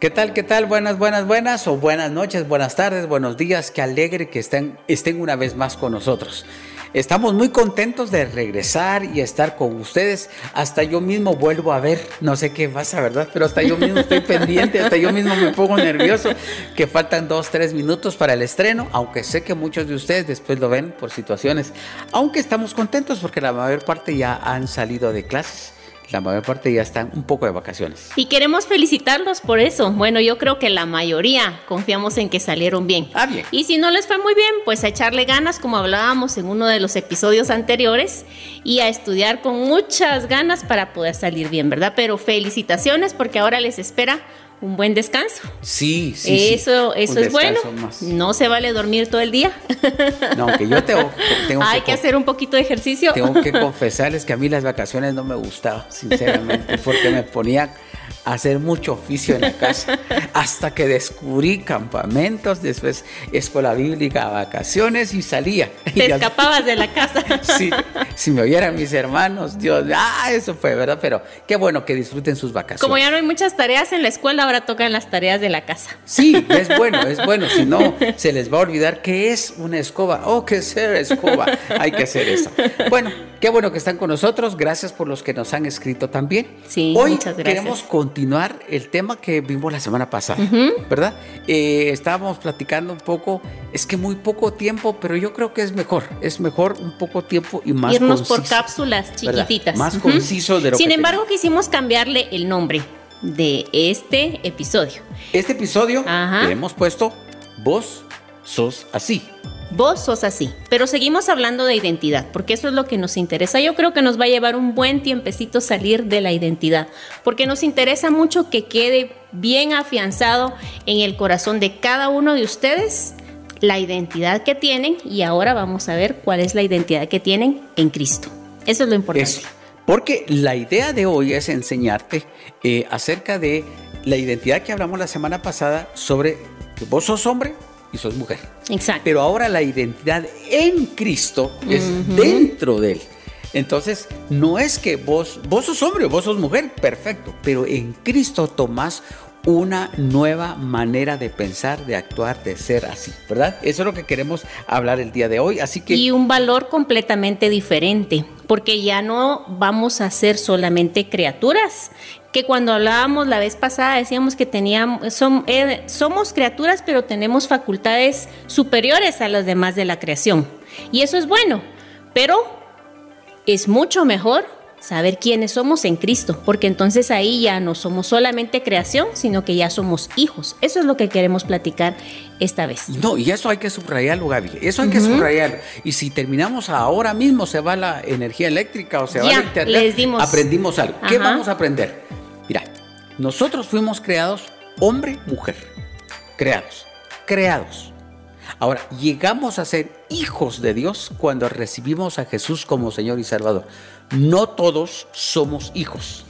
¿Qué tal? ¿Qué tal? Buenas, buenas, buenas o buenas noches, buenas tardes, buenos días. Qué alegre que estén, estén una vez más con nosotros. Estamos muy contentos de regresar y estar con ustedes. Hasta yo mismo vuelvo a ver, no sé qué pasa, ¿verdad? Pero hasta yo mismo estoy pendiente, hasta yo mismo me pongo nervioso, que faltan dos, tres minutos para el estreno, aunque sé que muchos de ustedes después lo ven por situaciones. Aunque estamos contentos porque la mayor parte ya han salido de clases la mayor parte ya están un poco de vacaciones. Y queremos felicitarlos por eso. Bueno, yo creo que la mayoría confiamos en que salieron bien. Ah, bien. Y si no les fue muy bien, pues a echarle ganas, como hablábamos en uno de los episodios anteriores, y a estudiar con muchas ganas para poder salir bien, ¿verdad? Pero felicitaciones porque ahora les espera un buen descanso. Sí, sí. Eso, eso es bueno. No se vale dormir todo el día. No, que yo tengo, tengo Hay que, hacer un poquito de ejercicio. Tengo que confesarles que a mí las vacaciones no me gustaban, sinceramente, porque me ponía hacer mucho oficio en la casa, hasta que descubrí campamentos, después escuela bíblica, vacaciones y salía. Te escapabas de la casa. Sí, si me oyeran mis hermanos, Dios, ah, eso fue, ¿verdad? Pero qué bueno que disfruten sus vacaciones. Como ya no hay muchas tareas en la escuela, ahora tocan las tareas de la casa. Sí, es bueno, es bueno, si no, se les va a olvidar qué es una escoba. Oh, qué ser escoba, hay que hacer eso. Bueno, qué bueno que están con nosotros, gracias por los que nos han escrito también. Sí, Hoy muchas gracias. queremos continuar el tema que vimos la semana pasada, ¿verdad? Eh, estábamos platicando un poco, es que muy poco tiempo, pero yo creo que es mejor, es mejor un poco tiempo y más Irnos conciso, por cápsulas ¿verdad? chiquititas. Más Ujú. conciso de lo Sin que embargo, quisimos cambiarle el nombre de este episodio. Este episodio le hemos puesto Vos sos así. Vos sos así, pero seguimos hablando de identidad, porque eso es lo que nos interesa. Yo creo que nos va a llevar un buen tiempecito salir de la identidad, porque nos interesa mucho que quede bien afianzado en el corazón de cada uno de ustedes la identidad que tienen y ahora vamos a ver cuál es la identidad que tienen en Cristo. Eso es lo importante. Eso. Porque la idea de hoy es enseñarte eh, acerca de la identidad que hablamos la semana pasada sobre que vos sos hombre y sos mujer. Exacto. Pero ahora la identidad en Cristo es dentro de él. Entonces, no es que vos, vos sos hombre o vos sos mujer, perfecto, pero en Cristo tomás una nueva manera de pensar, de actuar, de ser así, ¿verdad? Eso es lo que queremos hablar el día de hoy. Así que Y un valor completamente diferente, porque ya no vamos a ser solamente criaturas, que cuando hablábamos la vez pasada decíamos que teníamos, eh, somos criaturas, pero tenemos facultades superiores a las demás de la creación. Y eso es bueno, pero es mucho mejor saber quiénes somos en Cristo, porque entonces ahí ya no somos solamente creación, sino que ya somos hijos. Eso es lo que queremos platicar esta vez. No, y eso hay que subrayarlo, Gaby. Eso hay que subrayarlo. Y si terminamos ahora mismo, se va la energía eléctrica o se va la internet, les dimos. aprendimos algo. ¿Qué Ajá. vamos a aprender? Mira, nosotros fuimos creados hombre, mujer. Creados. Creados. Ahora, llegamos a ser hijos de Dios cuando recibimos a Jesús como Señor y Salvador. No todos somos hijos.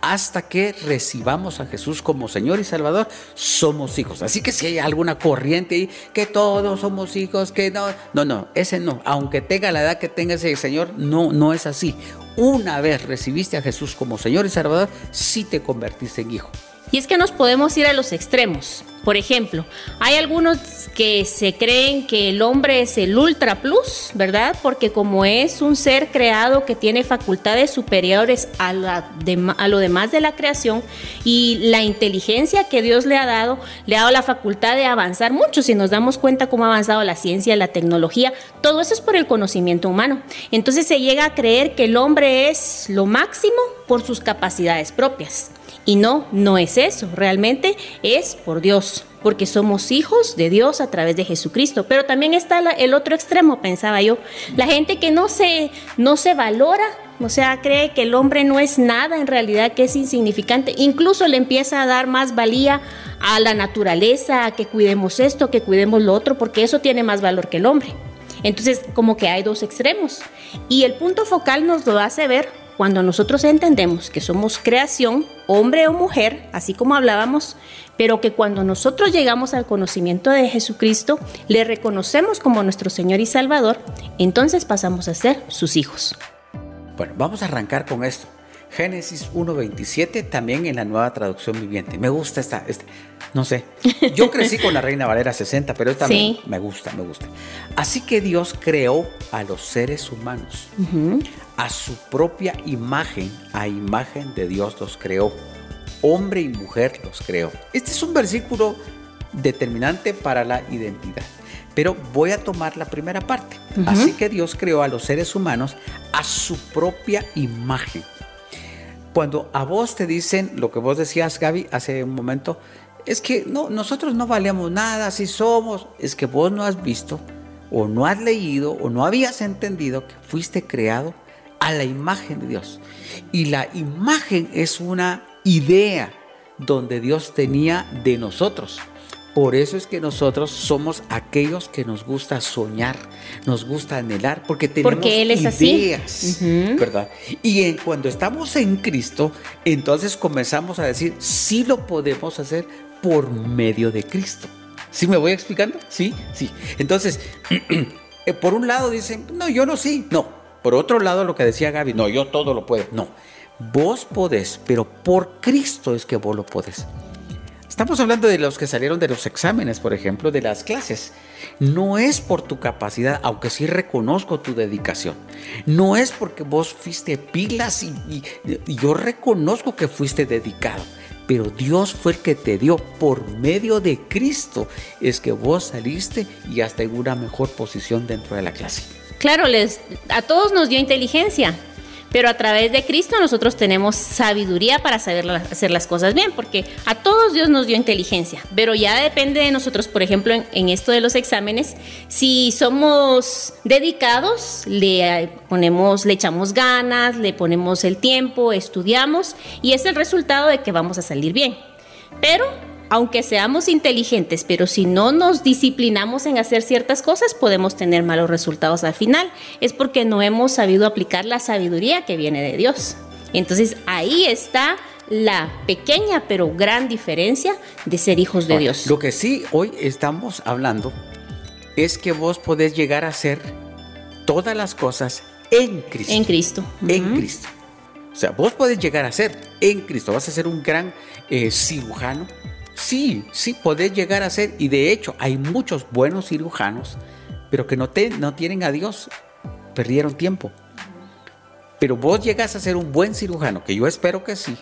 Hasta que recibamos a Jesús como Señor y Salvador, somos hijos. Así que si hay alguna corriente ahí, que todos somos hijos, que no, no, no, ese no. Aunque tenga la edad que tenga ese Señor, no, no es así. Una vez recibiste a Jesús como Señor y Salvador, sí te convertiste en hijo. Y es que nos podemos ir a los extremos. Por ejemplo, hay algunos que se creen que el hombre es el ultra plus, ¿verdad? Porque como es un ser creado que tiene facultades superiores a, lo demás de la creación y la inteligencia que Dios le ha dado, le ha dado la facultad de avanzar mucho. Si nos damos cuenta cómo ha avanzado la ciencia, la tecnología, todo eso es por el conocimiento humano. Entonces se llega a creer que el hombre es lo máximo por sus capacidades propias. Y no, no es eso, realmente es por Dios, porque somos hijos de Dios a través de Jesucristo. Pero también está el otro extremo, pensaba yo, la gente que no se, no se valora, o sea, cree que el hombre no es nada, en realidad que es insignificante, incluso le empieza a dar más valía a la naturaleza, a que cuidemos esto, que cuidemos lo otro, porque eso tiene más valor que el hombre. Entonces, como que hay dos extremos. Y el punto focal nos lo hace ver cuando nosotros entendemos que somos creación, hombre o mujer, así como hablábamos, pero que cuando nosotros llegamos al conocimiento de Jesucristo, le reconocemos como nuestro Señor y Salvador, entonces pasamos a ser sus hijos. Bueno, vamos a arrancar con esto. Génesis 1.27, también en la nueva traducción viviente. Me gusta esta, esta, no sé. Yo crecí con la Reina Valera 60, pero esta me, gusta, me gusta. Así que Dios creó a los seres humanos. A su propia imagen, a imagen de Dios los creó. Hombre y mujer los creó. Este es un versículo determinante para la identidad. Pero voy a tomar la primera parte. Así que Dios creó a los seres humanos a su propia imagen. Cuando a vos te dicen lo que vos decías, Gaby, hace un momento, es que no, nosotros no valemos nada, así somos. Es que vos no has visto, o no has leído, o no habías entendido que fuiste creado a la imagen de Dios. Y la imagen es una idea donde Dios tenía de nosotros. Por eso es que nosotros somos aquellos que nos gusta soñar, nos gusta anhelar, porque tenemos porque él es ideas, ¿verdad? Y cuando estamos en Cristo, entonces comenzamos a decir, sí lo podemos hacer por medio de Cristo. ¿Sí me voy explicando? Sí, sí. Entonces, eh, por un lado dicen, no, yo no sí, no. Por otro lado, lo que decía Gaby, no, yo todo lo puedo. No, vos podés, pero por Cristo es que vos lo podés. Estamos hablando de los que salieron de los exámenes, por ejemplo, de las clases. No es por tu capacidad, aunque sí reconozco tu dedicación. No es porque vos fuiste pilas y, yo reconozco que fuiste dedicado. Pero Dios fue el que te dio por medio de Cristo. Es que vos saliste y hasta en una mejor posición dentro de la clase. Claro, les, a todos nos dio inteligencia. Pero a través de Cristo nosotros tenemos sabiduría para saber hacer las cosas bien, porque a todos Dios nos dio inteligencia, pero ya depende de nosotros, por ejemplo, en, esto de los exámenes, si somos dedicados, le ponemos, le echamos ganas, le ponemos el tiempo, estudiamos y es el resultado de que vamos a salir bien. Pero aunque seamos inteligentes, pero si no nos disciplinamos en hacer ciertas cosas, podemos tener malos resultados al final. Es porque no hemos sabido aplicar la sabiduría que viene de Dios. Entonces ahí está la pequeña pero gran diferencia de ser hijos de Dios. Lo que sí hoy estamos hablando es que vos podés llegar a ser todas las cosas en Cristo. En Cristo. En Cristo. O sea, vos podés llegar a ser en Cristo. Vas a ser un gran eh, cirujano Sí, sí, podés llegar a ser, y de hecho hay muchos buenos cirujanos, pero que no, te, no tienen a Dios, perdieron tiempo. Pero vos llegas a ser un buen cirujano, que yo espero que sí,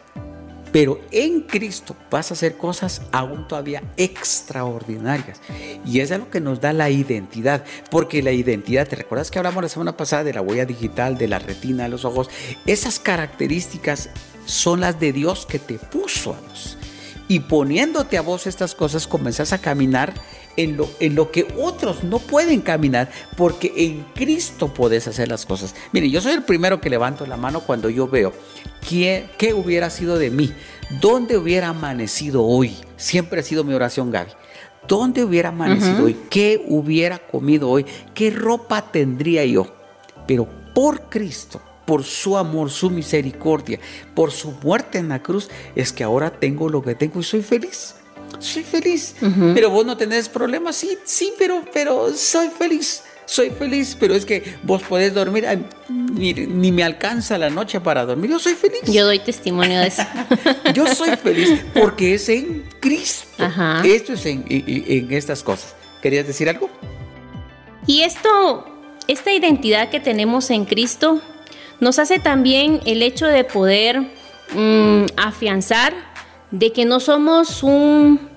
pero en Cristo vas a hacer cosas aún todavía extraordinarias. Y es lo que nos da la identidad, porque la identidad, ¿te recuerdas que hablamos la semana pasada de la huella digital, de la retina de los ojos? Esas características son las de Dios que te puso a vos. Y poniéndote a vos estas cosas, comenzás a caminar en lo, en lo que otros no pueden caminar, porque en Cristo podés hacer las cosas. Mire, yo soy el primero que levanto la mano cuando yo veo qué, qué hubiera sido de mí, dónde hubiera amanecido hoy. Siempre ha sido mi oración, Gaby. ¿Dónde hubiera amanecido hoy? ¿Qué hubiera comido hoy? ¿Qué ropa tendría yo? Pero por Cristo por su amor, su misericordia, por su muerte en la cruz, es que ahora tengo lo que tengo y soy feliz. Soy feliz. Pero vos no tenés problemas. Sí, sí, pero, pero soy feliz. Soy feliz, pero es que vos podés dormir, ni, me alcanza la noche para dormir. Yo soy feliz. Yo doy testimonio de eso. Yo soy feliz porque es en Cristo. Esto es en, en estas cosas. ¿Querías decir algo? Y esto, esta identidad que tenemos en Cristo, nos hace también el hecho de poder mm, afianzar de que no somos un,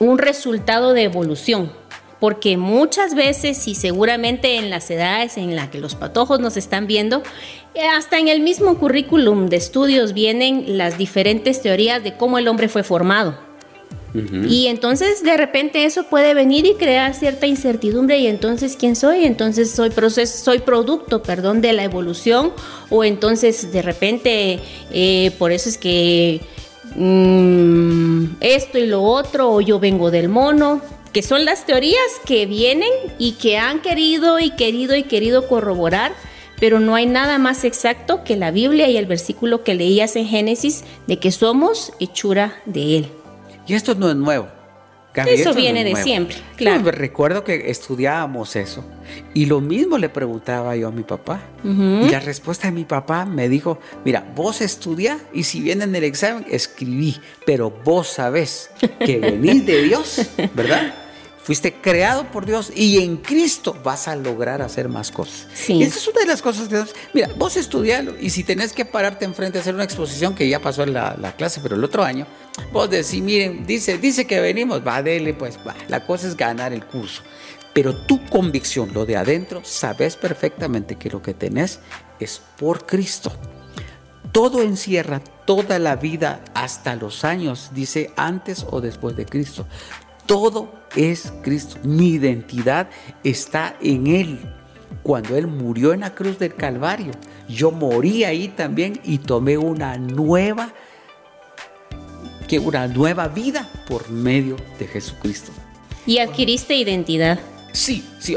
un resultado de evolución, porque muchas veces y seguramente en las edades en las que los patojos nos están viendo, hasta en el mismo currículum de estudios vienen las diferentes teorías de cómo el hombre fue formado. Y entonces de repente eso puede venir y crear cierta incertidumbre y entonces ¿quién soy? Entonces soy proceso, soy producto, perdón, de la evolución o entonces de repente eh, por eso es que mm, esto y lo otro o yo vengo del mono, que son las teorías que vienen y que han querido y querido y querido corroborar pero no hay nada más exacto que la Biblia y el versículo que leías en Génesis de que somos hechura de Él. Y esto no es nuevo. eso viene de siempre, claro. recuerdo que estudiábamos eso y lo mismo le preguntaba yo a mi papá. Y la respuesta de mi papá me dijo, mira, vos estudia y si viene en el examen, escribí, pero vos sabés que venís de Dios, ¿verdad? Fuiste creado por Dios y en Cristo vas a lograr hacer más cosas. Sí. Esa es una de las cosas que... Mira, vos estudialo y si tenés que pararte enfrente a hacer una exposición que ya pasó en la, la clase, pero el otro año, vos decís, miren, dice, dice que venimos, va, dele, pues va. La cosa es ganar el curso. Pero tu convicción, lo de adentro, sabes perfectamente que lo que tenés es por Cristo. Todo encierra toda la vida hasta los años, dice antes o después de Cristo. Todo es Cristo. Mi identidad está en Él. Cuando Él murió en la cruz del Calvario, yo morí ahí también y tomé una nueva, que una nueva vida por medio de Jesucristo. Y adquiriste identidad. Sí, sí.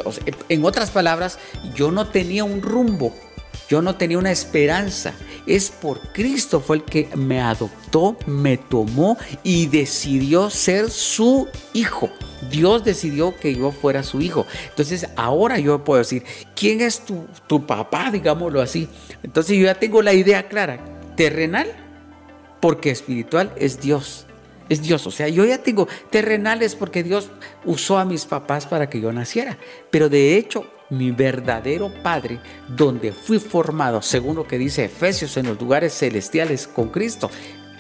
en otras palabras, yo no tenía un rumbo yo no tenía una esperanza. Es por Cristo fue el que me adoptó, me tomó y decidió ser su hijo. Dios decidió que yo fuera su hijo. Entonces ahora yo puedo decir, ¿quién es tu, papá? Digámoslo así. Entonces yo ya tengo la idea clara. Terrenal, porque espiritual es Dios es Dios. O sea, yo ya tengo terrenales porque Dios usó a mis papás para que yo naciera. Pero de hecho, mi verdadero Padre, donde fui formado, según lo que dice Efesios, en los lugares celestiales con Cristo,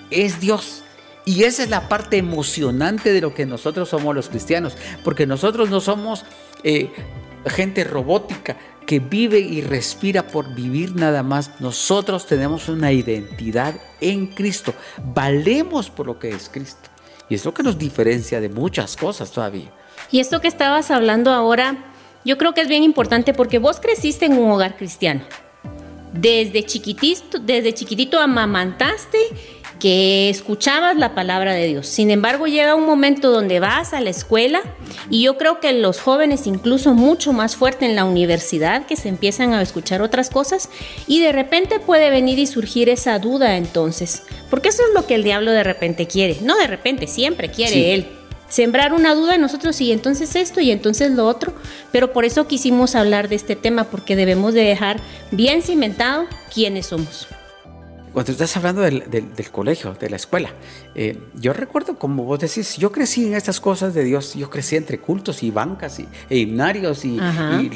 es Dios. Y esa es la parte emocionante de lo que nosotros somos los cristianos, porque nosotros no somos eh, gente robótica que vive y respira por vivir nada más. Nosotros tenemos una identidad en Cristo, valemos por lo que es Cristo. Y es lo que nos diferencia de muchas cosas todavía. Y esto que estabas hablando ahora yo creo que es bien importante porque vos creciste en un hogar cristiano. Desde chiquitito, desde chiquitito amamantaste que escuchabas la palabra de Dios. Sin embargo, llega un momento donde vas a la escuela y yo creo que los jóvenes, incluso mucho más fuerte en la universidad, que se empiezan a escuchar otras cosas y de repente puede venir y surgir esa duda entonces. Porque eso es lo que el diablo de repente quiere. No de repente, siempre quiere él sembrar una duda en nosotros y entonces esto y entonces lo otro, pero por eso quisimos hablar de este tema, porque debemos de dejar bien cimentado quiénes somos. Cuando estás hablando del, colegio, de la escuela, eh, yo recuerdo, como vos decís, yo crecí en estas cosas de Dios, yo crecí entre cultos y bancas y, e himnarios y,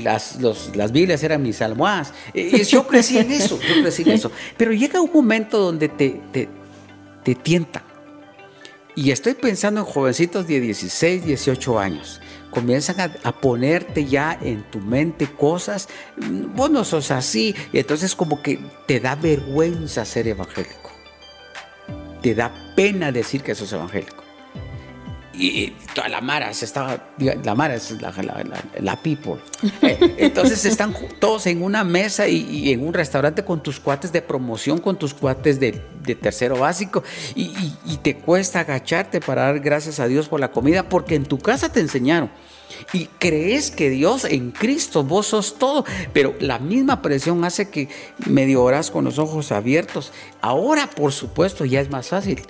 las, las Biblias eran mis almohadas. Eh, yo crecí en eso, yo crecí en eso. Pero llega un momento donde te, te, te tienta y estoy pensando en jovencitos de 16, 18 años. Comienzan a, ponerte ya en tu mente cosas, vos no sos así, y entonces como que te da vergüenza ser evangélico. Te da pena decir que sos evangélico y toda la Mara se estaba, la Mara es la, people. Eh, entonces están todos en una mesa y, en un restaurante con tus cuates de promoción, con tus cuates de, tercero básico y, y, te cuesta agacharte para dar gracias a Dios por la comida porque en tu casa te enseñaron. Y crees que Dios en Cristo vos sos todo, pero la misma presión hace que medio oras con los ojos abiertos. Ahora, por supuesto, ya es más fácil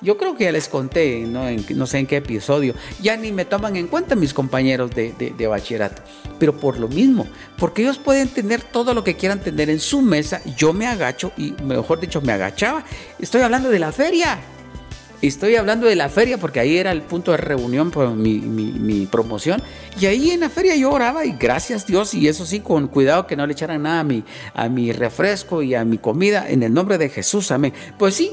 yo creo que ya les conté, no, no sé en qué episodio, ya ni me toman en cuenta mis compañeros de, de, bachillerato. Pero por lo mismo, porque ellos pueden tener todo lo que quieran tener en su mesa, yo me agacho y mejor dicho me agachaba. Estoy hablando de la feria. Estoy hablando de la feria porque ahí era el punto de reunión por mi, promoción. Y ahí en la feria yo oraba y gracias Dios, y eso sí, con cuidado que no le echaran nada a mi, a mi refresco y a mi comida, en el nombre de Jesús, amén. Pues sí,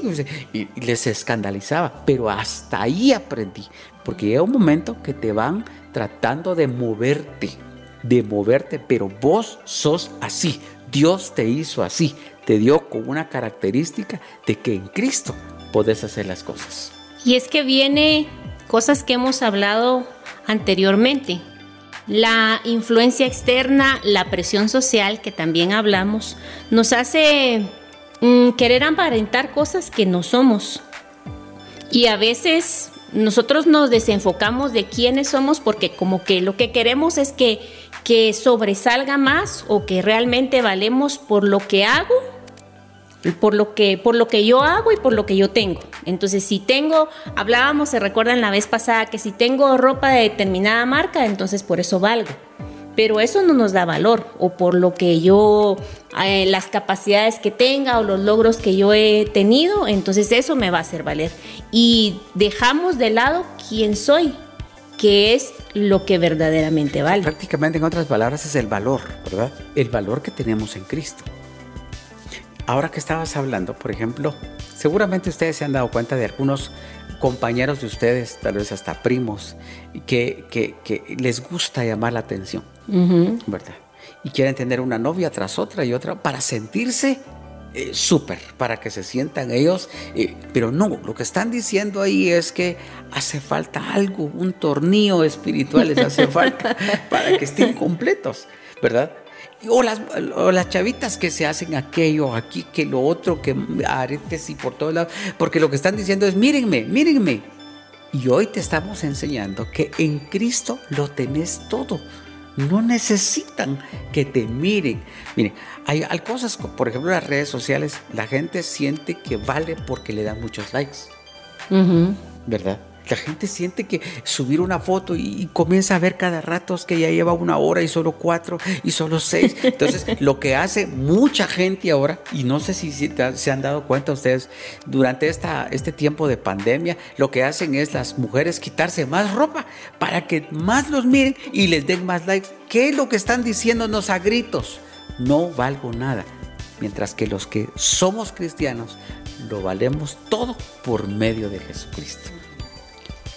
y, les escandalizaba, pero hasta ahí aprendí, porque llega un momento que te van tratando de moverte, de moverte, pero vos sos así. Dios te hizo así, te dio con una característica de que en Cristo podés hacer las cosas. Y es que viene cosas que hemos hablado anteriormente. La influencia externa, la presión social que también hablamos, nos hace mm, querer aparentar cosas que no somos. Y a veces nosotros nos desenfocamos de quiénes somos porque como que lo que queremos es que, que sobresalga más o que realmente valemos por lo que hago por lo que por lo que yo hago y por lo que yo tengo. Entonces, si tengo, hablábamos, se recuerdan la vez pasada que si tengo ropa de determinada marca, entonces por eso valgo. Pero eso no nos da valor o por lo que yo eh, las capacidades que tenga o los logros que yo he tenido, entonces eso me va a hacer valer. Y dejamos de lado quién soy, que es lo que verdaderamente vale. Prácticamente, en otras palabras, es el valor, ¿verdad? El valor que tenemos en Cristo. Ahora que estabas hablando, por ejemplo, seguramente ustedes se han dado cuenta de algunos compañeros de ustedes, tal vez hasta primos, que, que, les gusta llamar la atención, ¿verdad? Y quieren tener una novia tras otra y otra para sentirse eh, súper, para que se sientan ellos. Eh, pero no, lo que están diciendo ahí es que hace falta algo, un tornillo espiritual les hace falta para que estén completos, ¿verdad? O las, las chavitas que se hacen aquello, aquí, que lo otro, que aretes y por todos lados. Porque lo que están diciendo es, mírenme, mírenme. Y hoy te estamos enseñando que en Cristo lo tenés todo. No necesitan que te miren. Miren, hay, hay cosas, por ejemplo, las redes sociales, la gente siente que vale porque le dan muchos likes. ¿Verdad? La gente siente que subir una foto y, comienza a ver cada rato que ya lleva una hora y solo cuatro y solo seis. Entonces, lo que hace mucha gente ahora, y no sé si, se han dado cuenta ustedes, durante esta, este tiempo de pandemia, lo que hacen es las mujeres quitarse más ropa para que más los miren y les den más likes. ¿Qué es lo que están diciéndonos a gritos? No valgo nada. Mientras que los que somos cristianos lo valemos todo por medio de Jesucristo.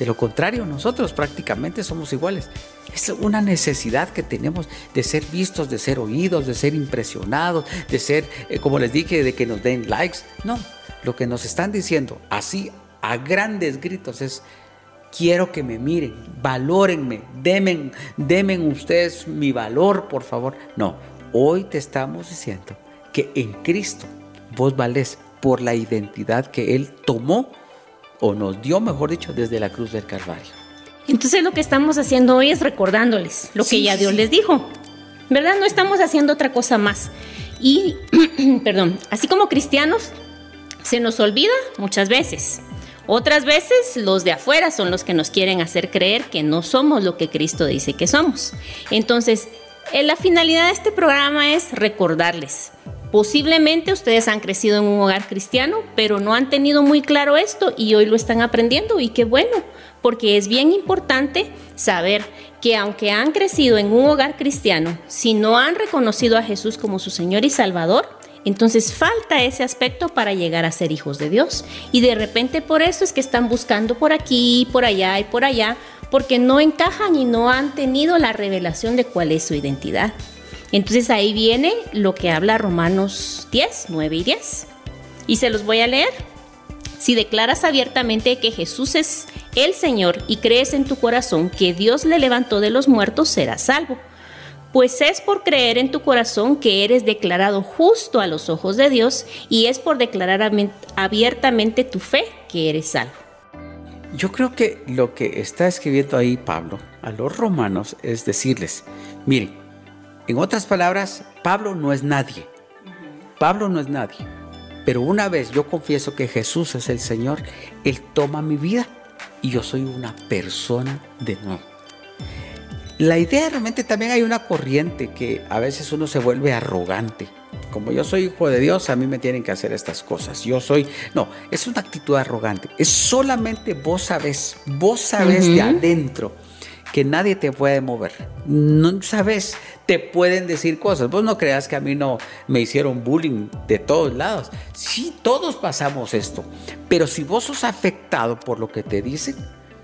De lo contrario, nosotros prácticamente somos iguales. Es una necesidad que tenemos de ser vistos, de ser oídos, de ser impresionados, de ser, eh, como les dije, de que nos den likes. No, lo que nos están diciendo así a grandes gritos es, quiero que me miren, valórenme, demen, demen ustedes mi valor, por favor. No, hoy te estamos diciendo que en Cristo vos valés por la identidad que Él tomó o nos dio, mejor dicho, desde la cruz del Calvario. Entonces lo que estamos haciendo hoy es recordándoles lo que ya Dios les dijo. ¿Verdad? No estamos haciendo otra cosa más. Y, perdón, así como cristianos, se nos olvida muchas veces. Otras veces los de afuera son los que nos quieren hacer creer que no somos lo que Cristo dice que somos. Entonces, eh, la finalidad de este programa es recordarles Posiblemente ustedes han crecido en un hogar cristiano, pero no han tenido muy claro esto y hoy lo están aprendiendo y qué bueno, porque es bien importante saber que aunque han crecido en un hogar cristiano, si no han reconocido a Jesús como su Señor y Salvador, entonces falta ese aspecto para llegar a ser hijos de Dios. Y de repente por eso es que están buscando por aquí, por allá y por allá, porque no encajan y no han tenido la revelación de cuál es su identidad. Entonces ahí viene lo que habla Romanos 10, 9 y 10. Y se los voy a leer. Si declaras abiertamente que Jesús es el Señor y crees en tu corazón que Dios le levantó de los muertos, serás salvo. Pues es por creer en tu corazón que eres declarado justo a los ojos de Dios y es por declarar abiertamente tu fe que eres salvo. Yo creo que lo que está escribiendo ahí Pablo a los romanos es decirles, miren, en otras palabras, Pablo no es nadie. Pablo no es nadie. Pero una vez yo confieso que Jesús es el Señor, Él toma mi vida y yo soy una persona de nuevo. La idea realmente también hay una corriente que a veces uno se vuelve arrogante. Como yo soy hijo de Dios, a mí me tienen que hacer estas cosas. Yo soy... No, es una actitud arrogante. Es solamente vos sabes, vos sabes de adentro que nadie te puede mover. No sabes, te pueden decir cosas. Vos no creas que a mí no me hicieron bullying de todos lados. Sí, todos pasamos esto. Pero si vos sos afectado por lo que te dicen,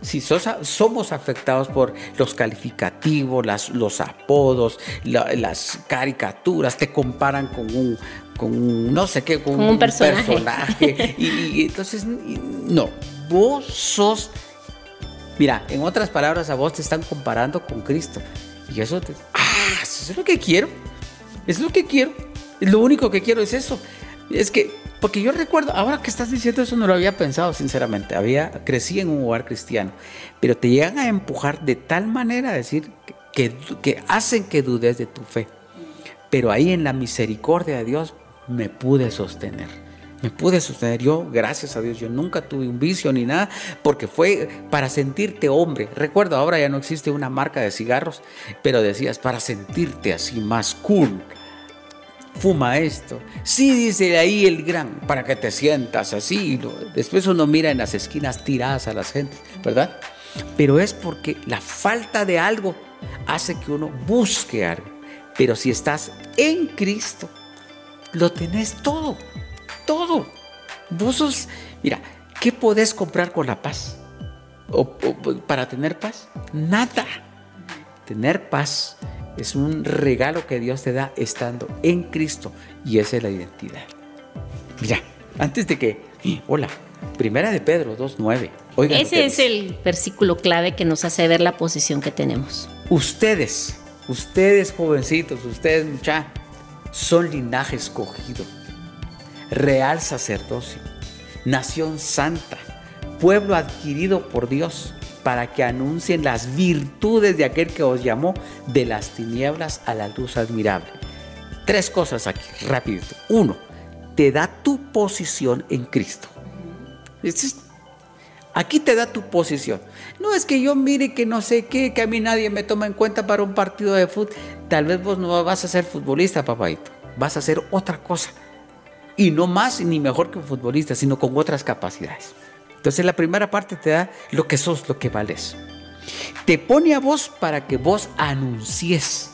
si somos afectados por los calificativos, las, los apodos, las caricaturas, te comparan con un, con no sé qué, con, un, personaje. y, entonces, no, vos sos Mira, en otras palabras, a vos te están comparando con Cristo. Y eso te. ¡Ah! Eso es lo que quiero. Es lo que quiero. Lo único que quiero es eso. Es que, porque yo recuerdo, ahora que estás diciendo eso, no lo había pensado, sinceramente. Había, crecí en un hogar cristiano. Pero te llegan a empujar de tal manera a decir que, que hacen que dudes de tu fe. Pero ahí en la misericordia de Dios me pude sostener Me pude sostener yo, gracias a Dios, yo nunca tuve un vicio ni nada, porque fue para sentirte hombre. Recuerdo, ahora ya no existe una marca de cigarros, pero decías, para sentirte así más cool. Fuma esto. Sí, dice ahí el gran, para que te sientas así. Después uno mira en las esquinas tiradas a las gentes, ¿verdad? Pero es porque la falta de algo hace que uno busque algo. Pero si estás en Cristo, lo tenés todo todo. Mira, ¿qué podés comprar con la paz? ¿O, para tener paz? Nada. Tener paz es un regalo que Dios te da estando en Cristo y esa es la identidad. Mira, antes de que, hola, primera de Pedro 2.9. Ese es el versículo clave que nos hace ver la posición que tenemos. Ustedes, ustedes jovencitos, ustedes muchachos, son linaje escogido real sacerdocio, nación santa, pueblo adquirido por Dios, para que anuncien las virtudes de aquel que os llamó de las tinieblas a la luz admirable. Tres cosas aquí, rápido. Uno, te da tu posición en Cristo. Aquí te da tu posición. No es que yo mire que no sé qué, que a mí nadie me toma en cuenta para un partido de fútbol. Tal vez vos no vas a ser futbolista, papadito. Vas a hacer otra cosa y no más ni mejor que un futbolista, sino con otras capacidades. Entonces la primera parte te da lo que sos, lo que vales. Te pone a vos para que vos anuncies,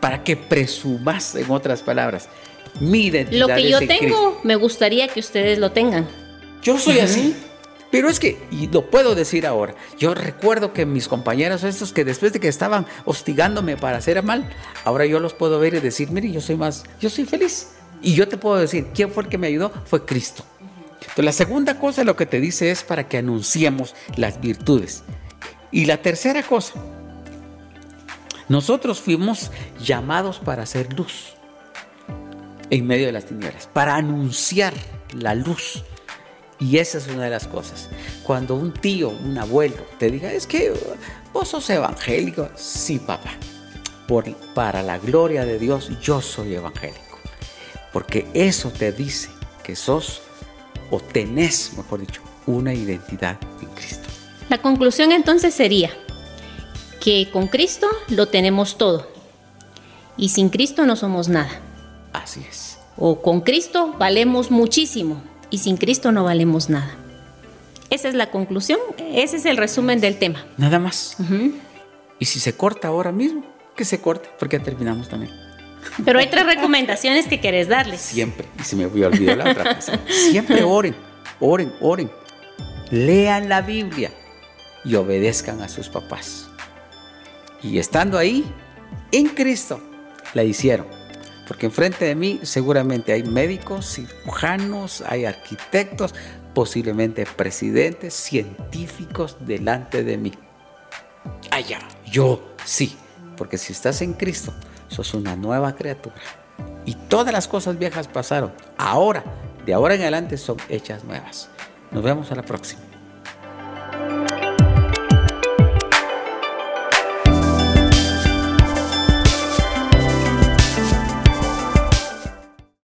para que presumas, en otras palabras. Mi Lo que yo tengo, me gustaría que ustedes lo tengan. Yo soy así. Pero es que, y lo puedo decir ahora, yo recuerdo que mis compañeros estos que después de que estaban hostigándome para hacer mal, ahora yo los puedo ver y decir, mire, yo soy más, yo soy feliz. Y yo te puedo decir, ¿quién fue el que me ayudó? Fue Cristo. Entonces, la segunda cosa lo que te dice es para que anunciemos las virtudes. Y la tercera cosa, nosotros fuimos llamados para hacer luz en medio de las tinieblas, para anunciar la luz. Y esa es una de las cosas. Cuando un tío, un abuelo te diga, es que vos sos evangélico, sí, papá. Por, para la gloria de Dios, yo soy evangélico porque eso te dice que sos o tenés, mejor dicho, una identidad en Cristo. La conclusión entonces sería que con Cristo lo tenemos todo y sin Cristo no somos nada. Así es. O con Cristo valemos muchísimo y sin Cristo no valemos nada. Esa es la conclusión, ese es el resumen del tema. Nada más. Y si se corta ahora mismo, que se corte, porque ya terminamos también. Pero hay tres recomendaciones que querés darles. Siempre, y se me olvidó la otra cosa. Siempre oren, oren, oren. Lean la Biblia y obedezcan a sus papás. Y estando ahí, en Cristo, la hicieron. Porque enfrente de mí seguramente hay médicos, cirujanos, hay arquitectos, posiblemente presidentes, científicos delante de mí. Allá, yo sí. Porque si estás en Cristo, sos una nueva criatura. Y todas las cosas viejas pasaron. Ahora, de ahora en adelante, son hechas nuevas. Nos vemos a la próxima.